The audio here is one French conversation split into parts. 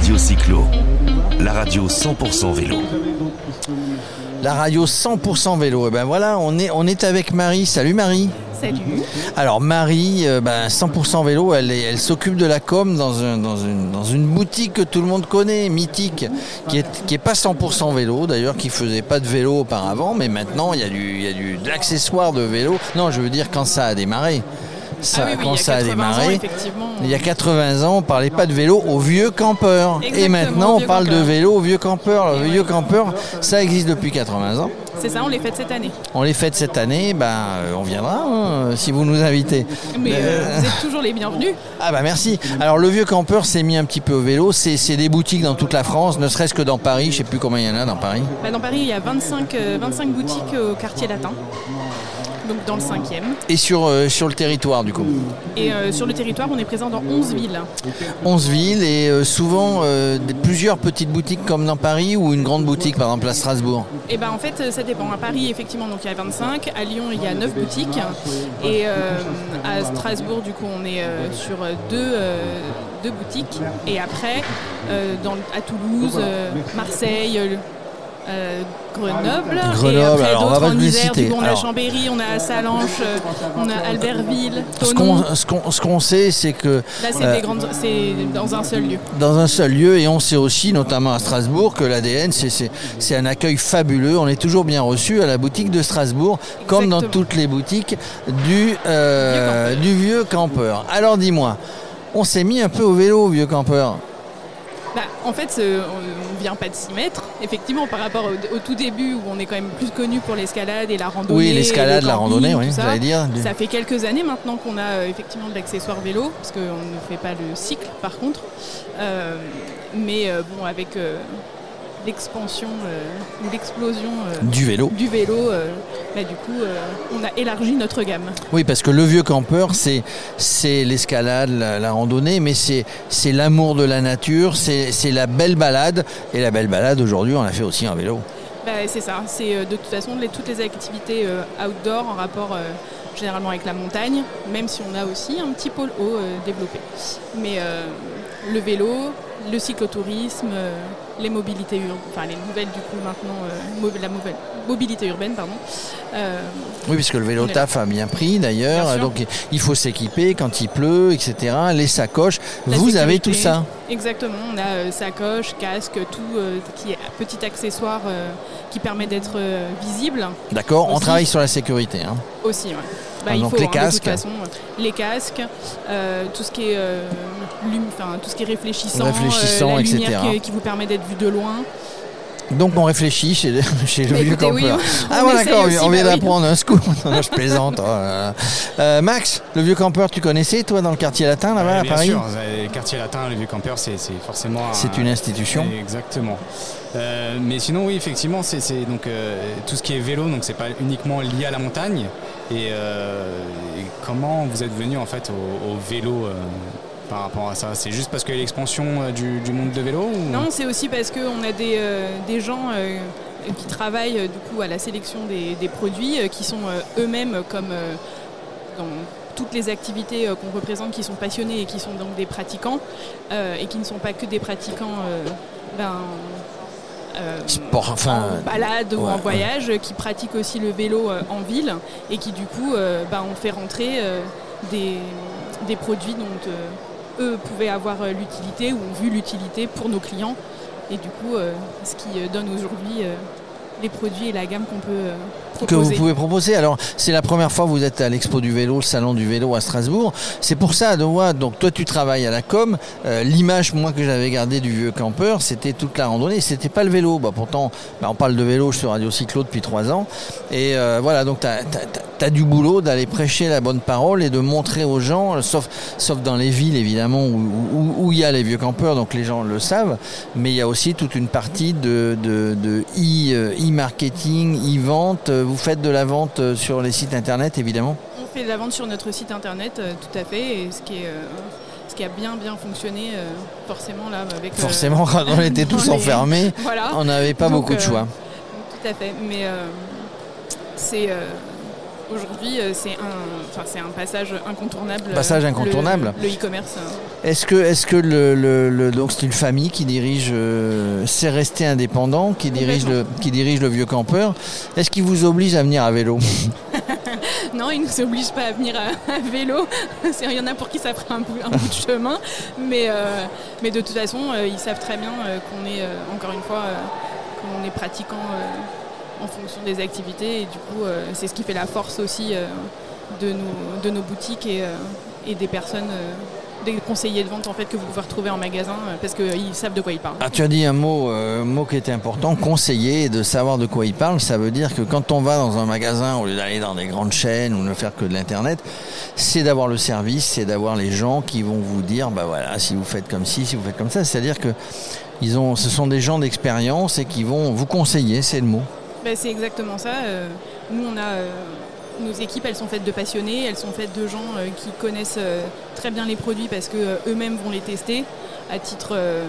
Radio Cyclo, la radio 100% vélo. La radio 100% vélo. Et ben voilà, on est, on est avec Marie. Salut Marie. Salut. Alors Marie, euh, ben, 100% vélo, elle, est- elle s'occupe de la com dans, un- dans une, dans une boutique que tout le monde connaît, mythique, qui est, qui est pas 100% vélo, d'ailleurs, qui faisait pas de vélo auparavant, mais maintenant il y a, du, il y a du, de l'accessoire de vélo. Non, je veux dire quand ça a démarré. Ça, ah oui, oui, quand il y a ça a 80 ans, démarré, il y a 80 ans, on parlait pas de vélo aux vieux campeurs. Et maintenant, on parle de vélo aux vieux campeurs. Le vieux campeur, ça existe depuis 80 ans. C'est ça, on les fête cette année. On les fête cette année, ben, euh, on viendra hein, si vous nous invitez. Mais euh, Euh, vous êtes toujours les bienvenus. Ah bah merci. Alors le vieux campeur s'est mis un petit peu au vélo. C'est des boutiques dans toute la France, ne serait-ce que dans Paris. Je sais plus combien il y en a dans Paris. Bah, dans Paris, il y a 25, euh, 25 boutiques au quartier latin. Donc dans le 5e. Et sur, euh, sur le territoire du coup. Et euh, sur le territoire, on est présent dans 11 villes. 11 villes et euh, souvent euh, des- plusieurs petites boutiques comme dans Paris ou une grande boutique par exemple à Strasbourg. Et ben en fait, ça dépend. À Paris, effectivement, donc il y a 25. À Lyon, il y a 9 boutiques. Et euh, à Strasbourg, du coup, on est euh, sur deux, euh, deux boutiques. Et après, euh, dans, à Toulouse, euh, Marseille, euh, Grenoble. Grenoble, et après, alors, on va pas les citer. On a. Chambéry, on a Salanches, euh, on a Albertville, Ce qu'on ce sait, c'est que Là, c'est euh, des grandes- c'est dans un seul lieu. dans un seul lieu et on sait aussi, notamment à Strasbourg, que l'ADN c'est- un accueil fabuleux. On est toujours bien reçu à la boutique de Strasbourg, comme dans toutes les boutiques du, euh, Vieux campeur. du vieux campeur. Alors dis-moi, on s'est mis un peu au vélo, vieux campeur. Bah, en fait, on ne vient pas de s'y mettre. Effectivement, par rapport au, au tout début, où on est quand même plus connu pour l'escalade et la randonnée. Oui, l'escalade, le la randonnée, oui, ça. j'allais dire. Ça fait quelques années maintenant qu'on a euh, effectivement de l'accessoire vélo, parce qu'on ne fait pas le cycle par contre. Euh, mais euh, bon, avec l'expansion euh, ou l'explosion euh, Du vélo. du vélo, euh, bah, du coup, on a élargi notre gamme. Oui, parce que le vieux campeur, c'est c'est l'escalade, la, la randonnée, mais c'est c'est l'amour de la nature, c'est c'est la belle balade. Et la belle balade, aujourd'hui, on la fait aussi en vélo. Bah, c'est ça, c'est de toute façon les- toutes les activités outdoor en rapport généralement avec la montagne, même si on a aussi un petit pôle haut développé. Mais le vélo, le cyclotourisme, euh, les mobilités urbaines, enfin les nouvelles du coup maintenant, euh, la nouvelle mobilité urbaine, pardon. Euh, Oui, puisque le vélo taf a bien pris d'ailleurs, donc il faut s'équiper quand il pleut, etc. Les sacoches, La vous avez tout ça? Exactement, on a sacoche, casque, tout qui est petit accessoire qui permet d'être euh, visible D'accord On travaille sur la sécurité. hein. aussi. ouais. Bah, Ah, il donc faut, les hein, de casques. toute façon, euh, les casques, euh, tout ce qui est euh, lum- tout ce qui est réfléchissant, Réfléchissant, euh, la lumière etc. qui, qui vous permet d'être vu de loin. Donc on réfléchit chez, le- chez le vieux oui, campeur. on ah voilà, essaye d'accord, aussi, on vient bah oui. d'apprendre un scoop. Non, je plaisante. oh là là. Euh, Max, le vieux campeur, tu connaissais toi dans le quartier latin là-bas à bien Paris sûr, le quartier latin, le vieux campeur, c'est c'est forcément. un- C'est une institution. Exactement. Euh, mais sinon, oui, effectivement, c'est c'est donc euh, tout ce qui est vélo, donc c'est pas uniquement lié à la montagne. Et, euh, et comment vous êtes venu en fait au, au vélo euh, par rapport à ça C'est juste parce qu'il y a l'expansion euh, du, du monde de vélo ou... Non, c'est aussi parce qu'on a des, euh, des gens euh, qui travaillent euh, du coup à la sélection des, des produits, euh, qui sont euh, eux-mêmes comme euh, dans toutes les activités euh, qu'on représente, qui sont passionnés et qui sont donc des pratiquants, euh, et qui ne sont pas que des pratiquants euh, ben, euh, Sport, enfin. en balade ou en voyage, qui pratiquent aussi le vélo euh, en ville et qui du coup euh, ben, on fait rentrer euh, des, des produits dont euh, eux pouvaient avoir euh, l'utilité ou ont vu l'utilité pour nos clients. Et du coup euh, ce qui euh, donne aujourd'hui les produits et la gamme qu'on peut euh, que vous pouvez proposer. Alors, c'est la première fois que vous êtes à l'expo du vélo, le salon du vélo à Strasbourg. C'est pour ça, de moi, donc toi tu travailles à la com. Euh, L'image, moi, que j'avais gardée du vieux campeur, c'était toute la randonnée. C'était pas le vélo. Bah, pourtant, bah, on parle de vélo sur Radio Cyclo depuis trois ans. Et euh, voilà, donc tu as, du boulot d'aller prêcher la bonne parole et de montrer aux gens, euh, sauf, sauf dans les villes évidemment où il y a les vieux campeurs, donc les gens le savent, mais il y a aussi toute une partie de, de, de e- euh, e-marketing, e-vente. Vous faites de la vente euh, sur les sites internet évidemment On fait de la vente sur notre site internet, euh, tout à fait, et ce qui est euh, ce qui a bien bien fonctionné, euh, forcément là avec. Forcément, quand on était tous les- enfermés, Voilà. on n'avait pas Donc, beaucoup de choix. Tout à fait, mais c'est Aujourd'hui, euh, c'est un, passage incontournable. euh, Passage le- incontournable. Le e-commerce. euh. Est-ce que, est-ce que le, le- le- donc c'est une famille qui dirige, euh, c'est resté indépendant, qui dirige le, qui dirige le vieux campeur. Est-ce qu'il vous oblige à venir à vélo? Non, ils ne nous obligent pas à venir à, à vélo. Il y en a pour qui ça fera un bout, un bout de chemin. Mais, euh, mais de toute façon, euh, ils savent très bien euh, qu'on est, euh, encore une fois, euh, qu'on est pratiquant euh, en fonction des activités. Et du coup, euh, c'est ce qui fait la force aussi euh, de, nos, boutiques et, euh, des personnes, des conseillers de vente en fait, que vous pouvez retrouver en magasin parce qu'ils savent de quoi ils parlent. Ah, tu as dit un mot, mot qui était important, conseiller de savoir de quoi il parle. Ça veut dire que quand on va dans un magasin, au lieu d'aller dans des grandes chaînes ou ne faire que de l'internet, c'est d'avoir le service, c'est d'avoir les gens qui vont vous dire, bah voilà, si vous faites comme ci, si vous faites comme ça. C'est-à-dire que ils ce sont des gens d'expérience et qui vont vous conseiller, c'est le mot. Ben, c'est exactement ça. Euh, nous, on a euh, nos équipes, elles sont faites de passionnés, elles sont faites de gens euh, qui connaissent euh, très bien les produits parce que euh, eux-mêmes vont les tester à titre euh,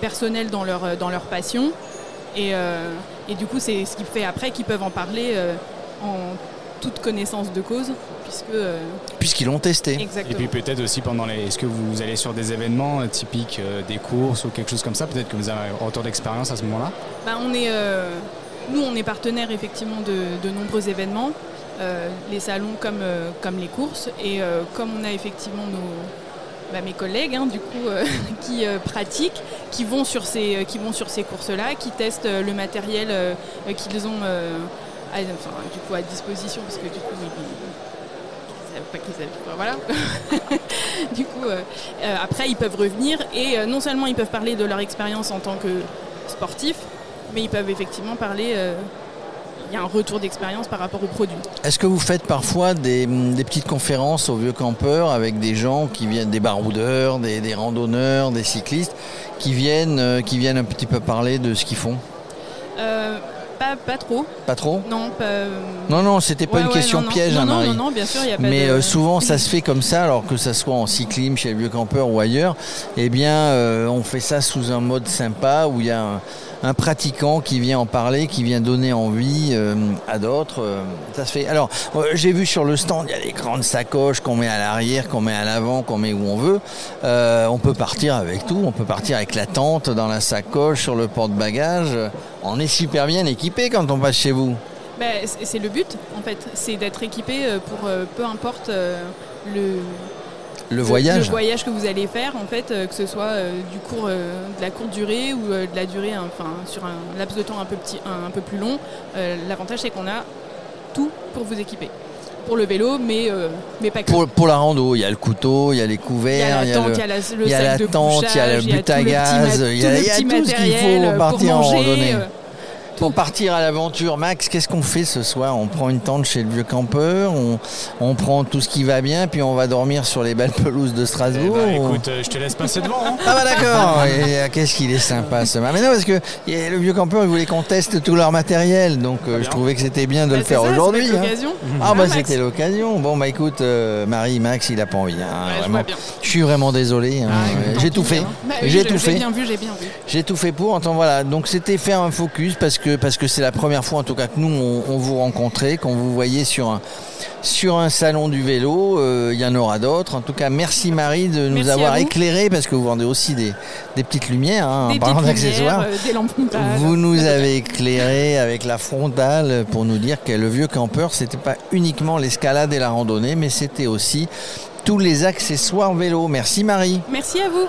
personnel dans leur, euh, dans leur passion. Et, euh, et du coup, c'est ce qui fait après qu'ils peuvent en parler euh, en toute connaissance de cause, puisque euh, Puisqu'ils l'ont testé. Et exactement. puis peut-être aussi pendant les. Est-ce que vous allez sur des événements euh, typiques euh, des courses ou quelque chose comme ça Peut-être que vous avez un retour d'expérience à ce moment-là? Ben, on est, euh, nous, on est partenaire effectivement de, de nombreux événements, euh, les salons comme, euh, comme les courses. Et euh, comme on a effectivement nos, bah, mes collègues, hein, du coup, qui pratiquent, qui vont sur ces, ces courses-là, qui testent le matériel qu'ils ont à, du coup, à disposition, parce que du coup, ils, pas qu'ils voilà. du coup, après, ils peuvent revenir et non seulement ils peuvent parler de leur expérience en tant que sportifs, mais ils peuvent effectivement parler. euh, il y a un retour d'expérience par rapport aux produits. Est-ce que vous faites parfois des, des petites conférences aux vieux campeurs avec des gens qui viennent, des baroudeurs, des, des randonneurs, des cyclistes, qui viennent, euh, qui viennent un petit peu parler de ce qu'ils font? Euh, pas, pas trop, Pas trop? Non. Pas, Non, non, c'était pas Ouais, une ouais, question non, piège, non, hein, non, Marie. non, non, bien sûr, il n'y a pas Mais de... euh, souvent, ça se fait comme ça, alors que ça soit en cyclisme, chez les vieux campeurs ou ailleurs. Eh bien, euh, on fait ça sous un mode sympa où il y a un, un pratiquant qui vient en parler, qui vient donner envie euh, à d'autres. euh. Alors, euh, j'ai vu sur le stand, il y a des grandes sacoches qu'on met à l'arrière, qu'on met à l'avant, qu'on met où on veut. On peut partir avec tout. On peut partir avec la tente dans la sacoche, sur le porte-bagages. On est super bien équipé quand on passe chez vous. Ben, c'est le but, en fait, c'est d'être équipé pour peu importe le, Le voyage. le voyage que vous allez faire, en fait, euh, que ce soit euh, du court, euh, de la courte durée ou de la durée, hein, enfin, sur un laps de temps un peu, petit, un, un peu plus long. L'avantage, c'est qu'on a tout pour vous équiper. Pour le vélo, mais, euh, mais pas que. Pour, pour la rando, il y a le couteau, il y a les il y couverts, il y la a tente, le, il y a la- le sac la de tente, il y a le bouchage, but à gaz, il y a- tout le petit tout ce qu'il matériel, faut partir en randonnée. euh, Pour partir à l'aventure, Max, qu'est-ce qu'on fait ce soir? On prend une tente chez le vieux campeur, on, on prend tout ce qui va bien, puis on va dormir sur les belles pelouses de Eh Strasbourg. ben, ou- écoute, euh, je te laisse passer devant. hein. Ah bah d'accord, euh, qu'est-ce qu'il est sympa ce matin. Mais non, parce que le vieux campeur, il voulait qu'on teste tout leur matériel, donc euh, je bien. trouvais que c'était bien de bah, le faire aujourd'hui. hein. l'occasion. Ah bah Max c'était l'occasion. Bon bah écoute, euh, Marie, Max, il a pas envie. hein, Ouais, je. Je suis vraiment désolé. hein. Ah, j'ai tout fait. Bah oui, j'ai je- tout fait. J'ai bien vu, j'ai bien vu. J'ai tout fait pour. Attends, voilà. Donc c'était faire un focus parce que parce que c'est la première fois en tout cas que nous on, on vous rencontrait, qu'on vous voyait sur un sur un salon du vélo. Euh, Il y en aura d'autres. En tout cas, merci Marie de nous Merci avoir à vous. éclairé parce que vous vendez aussi des, des petites lumières hein, en parlant d'accessoires. euh, des lampes frontales. Vous nous avez éclairé avec la frontale pour nous dire que le vieux campeur, c'était pas uniquement l'escalade et la randonnée, mais c'était aussi tous les accessoires vélo. Merci Marie. Merci à vous.